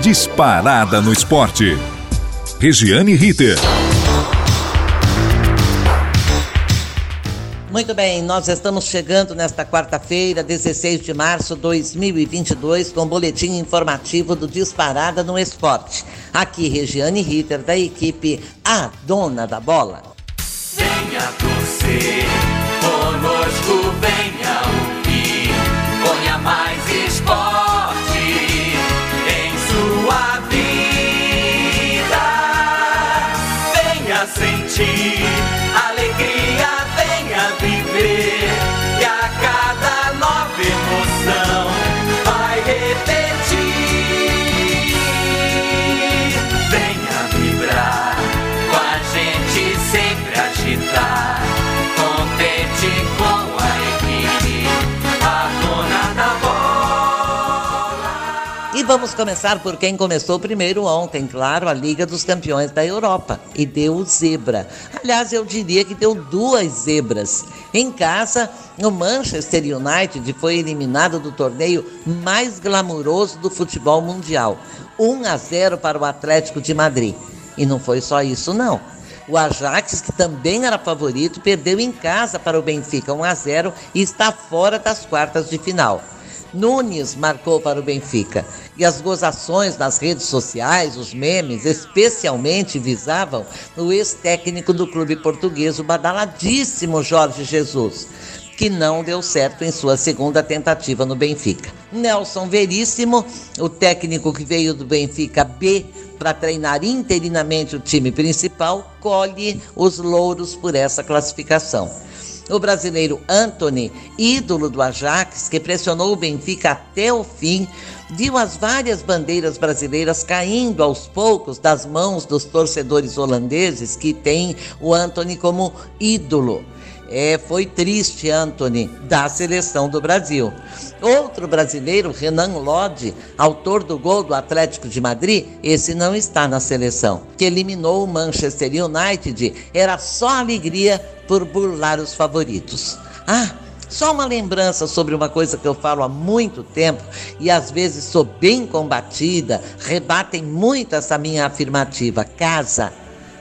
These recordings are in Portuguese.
Disparada no esporte. Regiane Ritter. Muito bem, nós estamos chegando nesta quarta-feira, 16 de março de 2022, com o boletim informativo do Disparada no Esporte. Aqui, Regiane Ritter, da equipe A Dona da Bola. Venha torcer, E vamos começar por quem começou primeiro ontem, claro, a Liga dos Campeões da Europa. E deu zebra. Aliás, eu diria que deu duas zebras. Em casa, o Manchester United foi eliminado do torneio mais glamuroso do futebol mundial. 1 a 0 para o Atlético de Madrid. E não foi só isso, não. O Ajax, que também era favorito, perdeu em casa para o Benfica 1 a 0 e está fora das quartas de final. Nunes marcou para o Benfica. E as gozações nas redes sociais, os memes, especialmente visavam o ex-técnico do clube português, o badaladíssimo Jorge Jesus, que não deu certo em sua segunda tentativa no Benfica. Nelson Veríssimo, o técnico que veio do Benfica B para treinar interinamente o time principal, colhe os louros por essa classificação. O brasileiro Anthony, ídolo do Ajax, que pressionou o Benfica até o fim, viu as várias bandeiras brasileiras caindo aos poucos das mãos dos torcedores holandeses que têm o Anthony como ídolo. É, foi triste, Anthony, da seleção do Brasil. Outro brasileiro, Renan Lodge, autor do gol do Atlético de Madrid, esse não está na seleção, que eliminou o Manchester United. Era só alegria por burlar os favoritos. Ah, só uma lembrança sobre uma coisa que eu falo há muito tempo e às vezes sou bem combatida, rebatem muito essa minha afirmativa: casa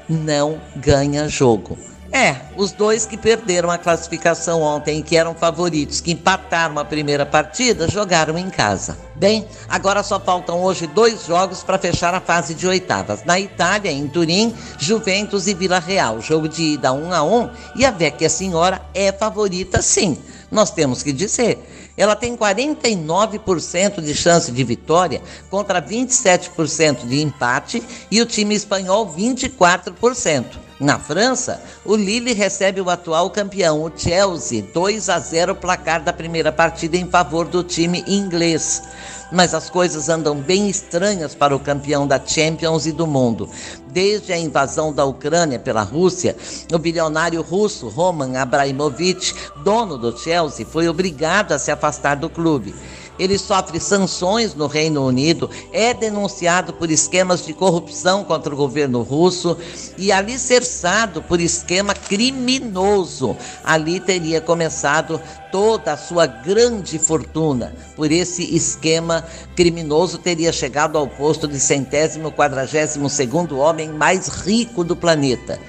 não ganha jogo. É, os dois que perderam a classificação ontem e que eram favoritos, que empataram a primeira partida, jogaram em casa. Bem, agora só faltam hoje dois jogos para fechar a fase de oitavas. Na Itália, em Turim, Juventus e Vila Real. Jogo de ida 1 a 1 e a Vecchia Senhora é favorita sim. Nós temos que dizer. Ela tem 49% de chance de vitória contra 27% de empate e o time espanhol 24%. Na França, o Lille recebe o atual campeão, o Chelsea, 2 a 0 placar da primeira partida em favor do time inglês. Mas as coisas andam bem estranhas para o campeão da Champions e do mundo. Desde a invasão da Ucrânia pela Rússia, o bilionário russo Roman Abramovich, dono do Chelsea, foi obrigado a se afastar do clube ele sofre sanções no Reino Unido, é denunciado por esquemas de corrupção contra o governo russo e alicerçado por esquema criminoso. Ali teria começado toda a sua grande fortuna. Por esse esquema criminoso teria chegado ao posto de centésimo quadragésimo segundo homem mais rico do planeta.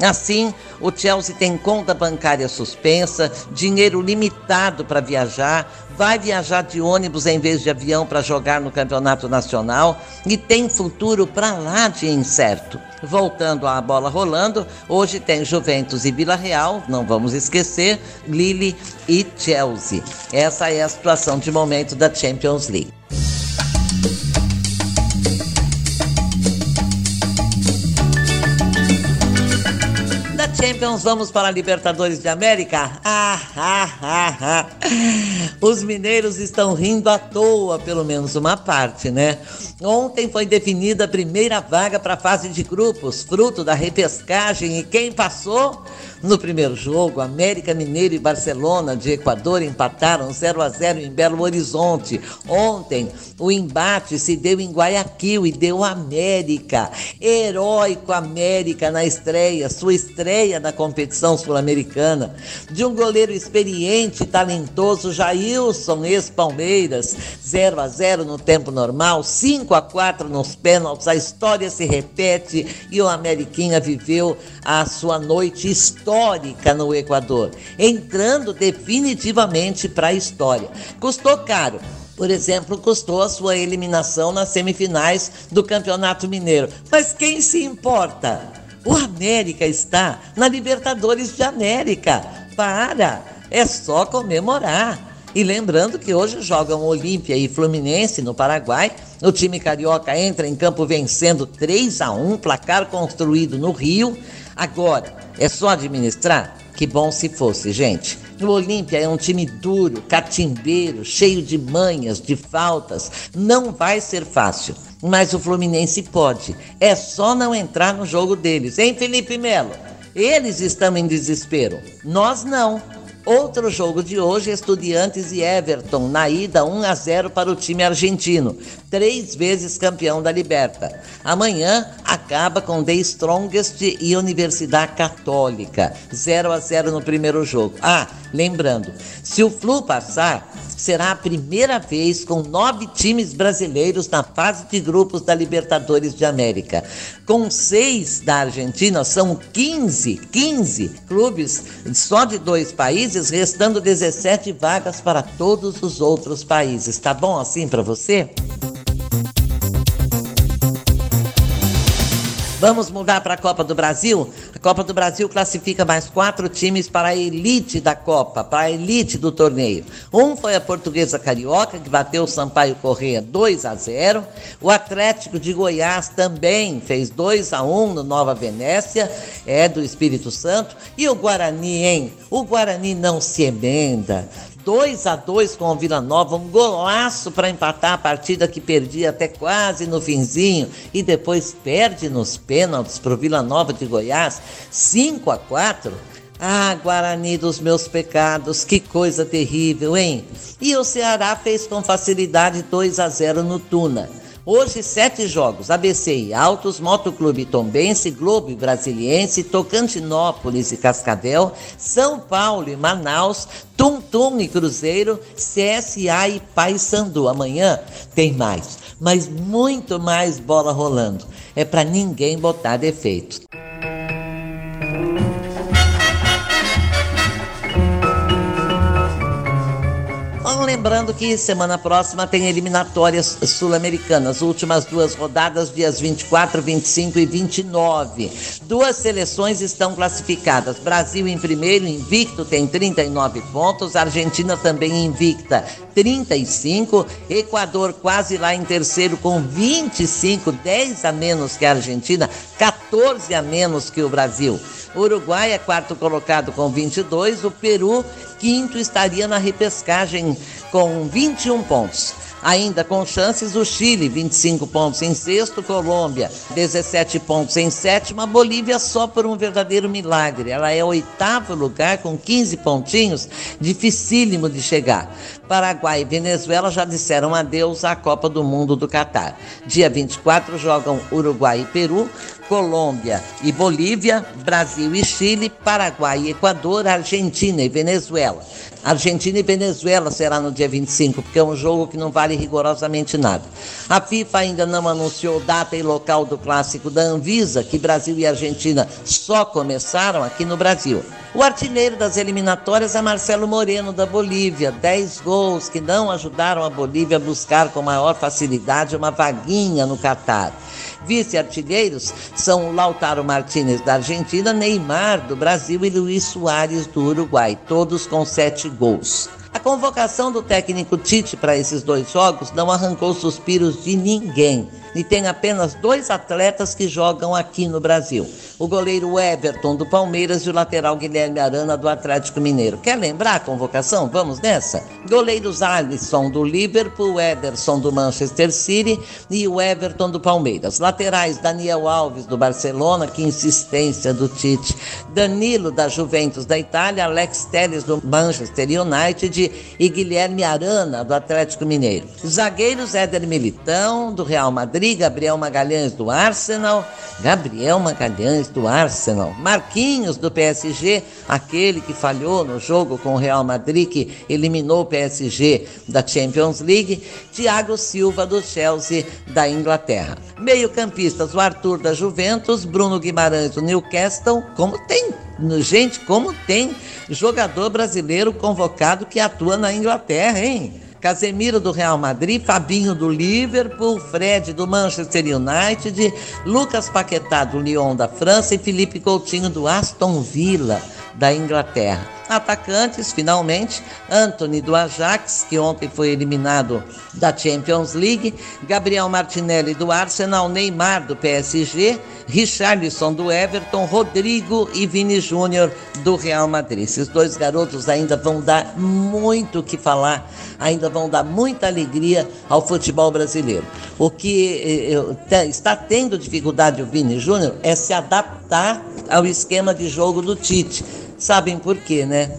Assim, o Chelsea tem conta bancária suspensa, dinheiro limitado para viajar, vai viajar de ônibus em vez de avião para jogar no campeonato nacional e tem futuro para lá de incerto. Voltando à bola rolando, hoje tem Juventus e Vila Real, não vamos esquecer, Lille e Chelsea. Essa é a situação de momento da Champions League. Champions, vamos para a Libertadores de América? Ah, ah, ah, ah. Os mineiros estão rindo à toa, pelo menos uma parte, né? Ontem foi definida a primeira vaga para a fase de grupos, fruto da repescagem, e quem passou? No primeiro jogo, América Mineiro e Barcelona de Equador empataram 0 a 0 em Belo Horizonte. Ontem, o embate se deu em Guayaquil e deu América. Heróico América na estreia, sua estreia na competição sul-americana, de um goleiro experiente e talentoso, Jailson, ex-Palmeiras, 0 a 0 no tempo normal, 5 a 4 nos pênaltis, a história se repete e o Ameriquinha viveu a sua noite histórica no Equador, entrando definitivamente para a história. Custou caro, por exemplo, custou a sua eliminação nas semifinais do Campeonato Mineiro. Mas quem se importa? O América está na Libertadores de América. Para! É só comemorar. E lembrando que hoje jogam Olímpia e Fluminense no Paraguai. O time carioca entra em campo vencendo 3 a 1, placar construído no Rio. Agora, é só administrar? Que bom se fosse, gente. O Olímpia é um time duro, catimbeiro, cheio de manhas, de faltas. Não vai ser fácil, mas o Fluminense pode. É só não entrar no jogo deles, hein, Felipe Melo? Eles estão em desespero, nós não. Outro jogo de hoje, Estudiantes e Everton, na ida 1 a 0 para o time argentino, três vezes campeão da Liberta. Amanhã acaba com The Strongest e Universidade Católica, 0 a 0 no primeiro jogo. Ah, lembrando, se o Flu passar, será a primeira vez com nove times brasileiros na fase de grupos da Libertadores de América. Com seis da Argentina, são 15, 15 clubes só de dois países, restando 17 vagas para todos os outros países. Tá bom assim para você? Vamos mudar para a Copa do Brasil? A Copa do Brasil classifica mais quatro times para a elite da Copa, para a elite do torneio. Um foi a Portuguesa Carioca, que bateu o Sampaio Correia 2 a 0. O Atlético de Goiás também fez 2 a 1 no Nova Venécia, é do Espírito Santo. E o Guarani, hein? O Guarani não se emenda. 2 a 2 com o Vila Nova, um golaço para empatar a partida que perdia até quase no finzinho e depois perde nos pênaltis para o Vila Nova de Goiás, 5 a 4. Ah, Guarani dos meus pecados, que coisa terrível, hein? E o Ceará fez com facilidade 2 a 0 no Tuna. Hoje, sete jogos: ABC e Altos, Motoclube Tombense, Globo e Brasiliense, Tocantinópolis e Cascavel, São Paulo e Manaus, Tum Tum e Cruzeiro, CSA e Paysandu. Amanhã tem mais, mas muito mais bola rolando. É para ninguém botar defeito. Lembrando que semana próxima tem eliminatórias sul-americanas, últimas duas rodadas, dias 24, 25 e 29. Duas seleções estão classificadas. Brasil em primeiro, invicto, tem 39 pontos. Argentina também invicta, 35. Equador quase lá em terceiro com 25, 10 a menos que a Argentina, 14 a menos que o Brasil. Uruguai é quarto colocado com 22. O Peru, quinto, estaria na repescagem com 21 pontos. Ainda com chances, o Chile, 25 pontos em sexto, Colômbia, 17 pontos em sétima, Bolívia só por um verdadeiro milagre. Ela é oitavo lugar com 15 pontinhos, dificílimo de chegar. Paraguai e Venezuela já disseram adeus à Copa do Mundo do Catar. Dia 24 jogam Uruguai e Peru, Colômbia e Bolívia, Brasil e Chile, Paraguai e Equador, Argentina e Venezuela. Argentina e Venezuela será no dia 25, porque é um jogo que não vale rigorosamente nada. A FIFA ainda não anunciou data e local do clássico da Anvisa, que Brasil e Argentina só começaram aqui no Brasil. O artilheiro das eliminatórias é Marcelo Moreno, da Bolívia. 10 gols que não ajudaram a Bolívia a buscar com maior facilidade uma vaguinha no Catar. Vice-artilheiros são Lautaro Martinez da Argentina, Neymar do Brasil e Luiz Soares do Uruguai, todos com sete gols. A convocação do técnico Tite para esses dois jogos não arrancou suspiros de ninguém e tem apenas dois atletas que jogam aqui no Brasil: o goleiro Everton do Palmeiras e o lateral Guilherme Arana do Atlético Mineiro. Quer lembrar a convocação? Vamos nessa? Goleiros Alisson do Liverpool, Ederson do Manchester City e o Everton do Palmeiras. Laterais Daniel Alves do Barcelona, que insistência do Tite. Danilo da Juventus da Itália, Alex Telles do Manchester United E Guilherme Arana, do Atlético Mineiro. Zagueiros Éder Militão, do Real Madrid, Gabriel Magalhães, do Arsenal, Gabriel Magalhães, do Arsenal, Marquinhos, do PSG, aquele que falhou no jogo com o Real Madrid, que eliminou o PSG da Champions League, Thiago Silva, do Chelsea, da Inglaterra. Meio-campistas, o Arthur, da Juventus, Bruno Guimarães, do Newcastle, como tem Gente, como tem jogador brasileiro convocado que atua na Inglaterra, hein? Casemiro do Real Madrid, Fabinho do Liverpool, Fred do Manchester United, Lucas Paquetá do Lyon da França e Felipe Coutinho do Aston Villa da Inglaterra. Atacantes, finalmente, Anthony do Ajax, que ontem foi eliminado da Champions League, Gabriel Martinelli do Arsenal, Neymar do PSG, Richarlison do Everton, Rodrigo e Vini Júnior do Real Madrid. Esses dois garotos ainda vão dar muito o que falar, ainda vão dar muita alegria ao futebol brasileiro. O que eh, está tendo dificuldade o Vini Júnior é se adaptar ao esquema de jogo do Tite. Sabem por quê, né?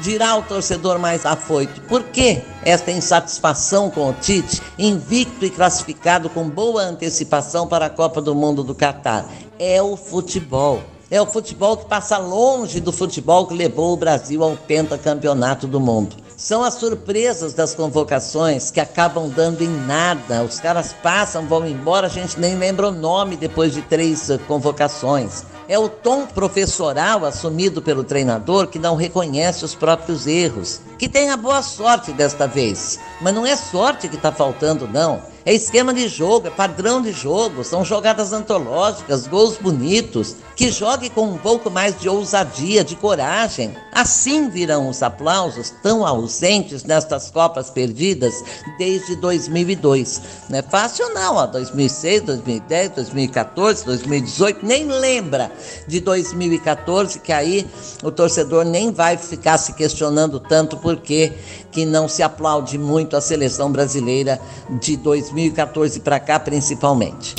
Dirá o torcedor mais afoito, por que esta insatisfação com o Tite, invicto e classificado com boa antecipação para a Copa do Mundo do Catar? É o futebol. É o futebol que passa longe do futebol que levou o Brasil ao pentacampeonato do mundo. São as surpresas das convocações que acabam dando em nada. Os caras passam, vão embora, a gente nem lembra o nome depois de três convocações. É o tom professoral assumido pelo treinador que não reconhece os próprios erros. Que tenha boa sorte desta vez. Mas não é sorte que está faltando, não. É esquema de jogo, é padrão de jogo, são jogadas antológicas, gols bonitos. Que jogue com um pouco mais de ousadia, de coragem. Assim virão os aplausos tão ausentes nestas Copas perdidas desde 2002. Não é fácil, não. Ó, 2006, 2010, 2014, 2018, nem lembra de 2014, que aí o torcedor nem vai ficar se questionando tanto porque que não se aplaude muito a seleção brasileira de 2018. 2014 para cá, principalmente.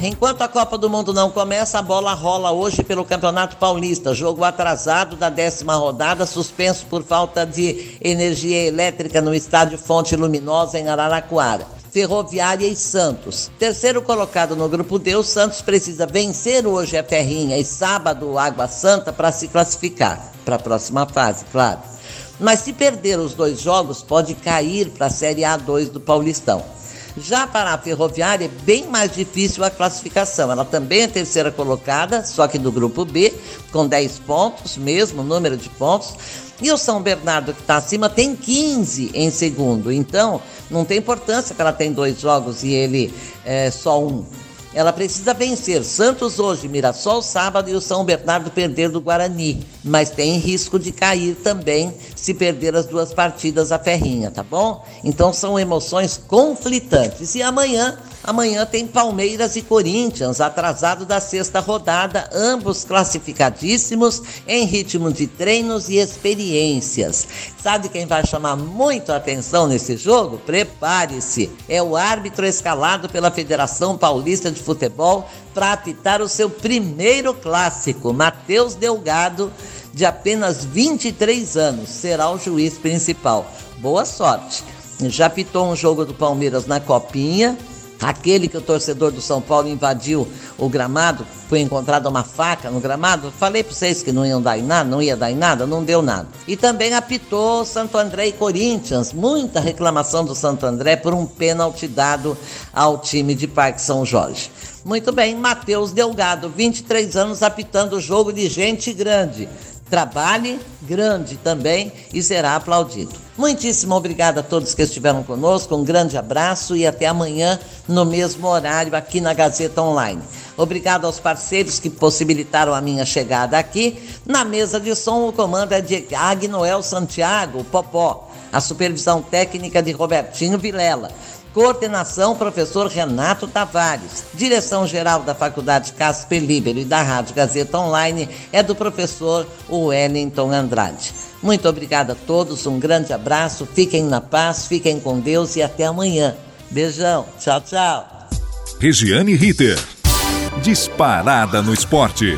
Enquanto a Copa do Mundo não começa, a bola rola hoje pelo Campeonato Paulista. Jogo atrasado da décima rodada, suspenso por falta de energia elétrica no estádio Fonte Luminosa, em Araraquara. Ferroviária e Santos. Terceiro colocado no grupo D, o Santos precisa vencer hoje a Ferrinha e sábado Água Santa para se classificar para a próxima fase, claro. Mas se perder os dois jogos, pode cair para a Série A2 do Paulistão. Já para a Ferroviária é bem mais difícil a classificação. Ela também é terceira colocada, só que do grupo B, com 10 pontos, mesmo número de pontos. E o São Bernardo, que está acima, tem 15 em segundo. Então, não tem importância que ela tem dois jogos e ele é, só um. Ela precisa vencer Santos hoje, Mirassol sábado e o São Bernardo perder do Guarani. Mas tem risco de cair também se perder as duas partidas a ferrinha, tá bom? Então são emoções conflitantes. E amanhã Amanhã tem Palmeiras e Corinthians, atrasado da sexta rodada, ambos classificadíssimos em ritmo de treinos e experiências. Sabe quem vai chamar muito a atenção nesse jogo? Prepare-se! É o árbitro escalado pela Federação Paulista de Futebol para apitar o seu primeiro clássico, Matheus Delgado, de apenas 23 anos, será o juiz principal. Boa sorte! Já apitou um jogo do Palmeiras na Copinha Aquele que o torcedor do São Paulo invadiu o gramado, foi encontrada uma faca no gramado. Falei para vocês que não iam dar em nada, não ia dar em nada, não deu nada. E também apitou Santo André e Corinthians. Muita reclamação do Santo André por um pênalti dado ao time de Parque São Jorge. Muito bem, Matheus Delgado, 23 anos, apitando o jogo de gente grande. Trabalhe grande também e será aplaudido. Muitíssimo obrigado a todos que estiveram conosco, um grande abraço e até amanhã no mesmo horário aqui na Gazeta Online. Obrigado aos parceiros que possibilitaram a minha chegada aqui. Na mesa de som, o comando é de Agnoel Santiago, Popó. A supervisão técnica de Robertinho Vilela. Coordenação, professor Renato Tavares. Direção-geral da Faculdade Casper Libero e da Rádio Gazeta Online é do professor Wellington Andrade. Muito obrigada a todos, um grande abraço, fiquem na paz, fiquem com Deus e até amanhã. Beijão, tchau, tchau. Regiane Ritter. Disparada no esporte.